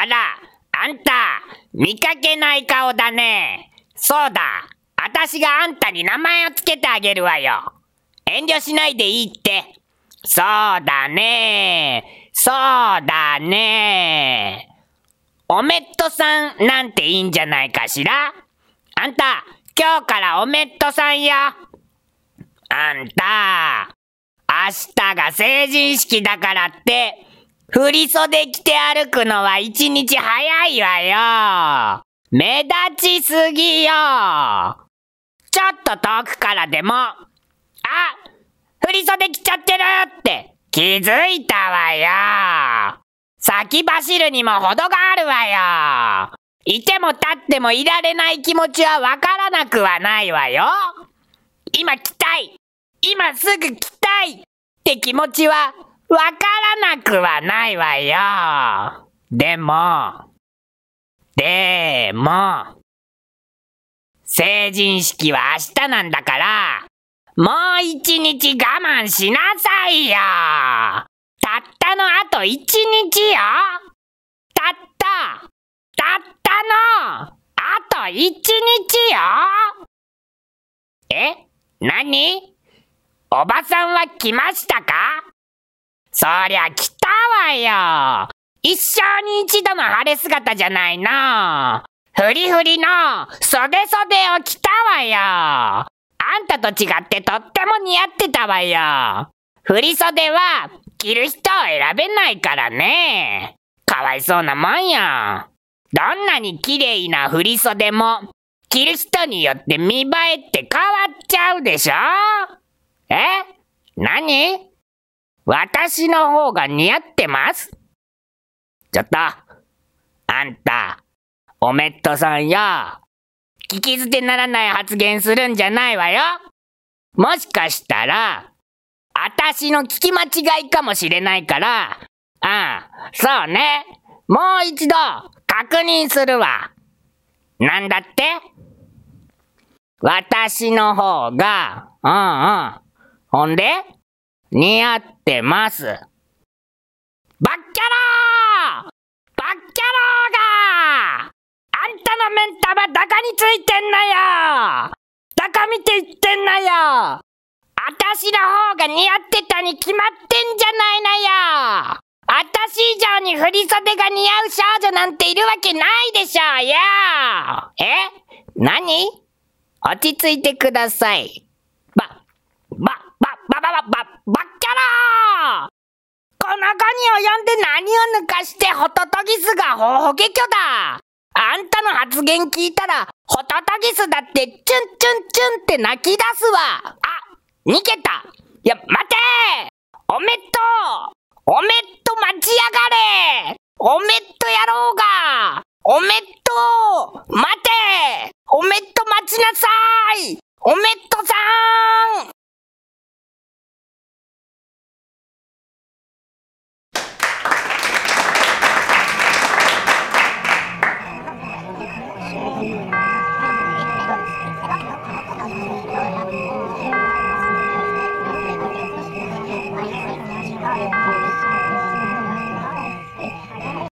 あら、あんた、見かけない顔だね。そうだ、あたしがあんたに名前をつけてあげるわよ。遠慮しないでいいって。そうだね。そうだね。おめっとさんなんていいんじゃないかしら？あんた、今日からおめっとさんよ。あんた、明日が成人式だからって、振り袖着て歩くのは一日早いわよ。目立ちすぎよ。ちょっと遠くからでも、あ、振り袖着ちゃってるって気づいたわよ。先走るにも程があるわよ。いても立ってもいられない気持ちはわからなくはないわよ。今来たい今すぐ来たいって気持ちはわからなくはないわよ。でも、でも、成人式は明日なんだから、もう一日我慢しなさいよ。たったのあと一日よ。たった、たったの、あと一日よ。え何？おばさんは来ましたか？そりゃ来たわよ。一生に一度の晴れ姿じゃないの。フリフリの袖袖を着たわよ。あんたと違ってとっても似合ってたわよ。振り袖は着る人を選べないからね。かわいそうなもんよ。どんなに綺麗な振り袖も着る人によって見栄えって変わっちゃうでしょ？え？何？私の方が似合ってますちょっと、あんた、おめっとさんよ。聞き捨てならない発言するんじゃないわよ。もしかしたら、あたしの聞き間違いかもしれないから、ああ、そうね。もう一度、確認するわ。なんだって？私の方が、うんうん。ほんで？似合ってます。バッキャローバッキャローがあんたのメンタはダカについてんなよ。ダカ見て言ってんなよ。あたしの方が似合ってたに決まってんじゃないのよ。あたし以上に振り袖が似合う少女なんているわけないでしょうよ。え？何？落ち着いてください。ば、ば、ばばばば、ばっきゃろこの子に及んで何を抜かしてホトトギスがほほけきょだ。あんたの発言聞いたら、ホトトギスだってチュンチュンチュンって泣き出すわ。あ、逃げた。いや、待て。おめっとおめっと待ちやがれ。おめっとやろうが。おめっと待て。おめっと待ちなさい。おめっとさーん。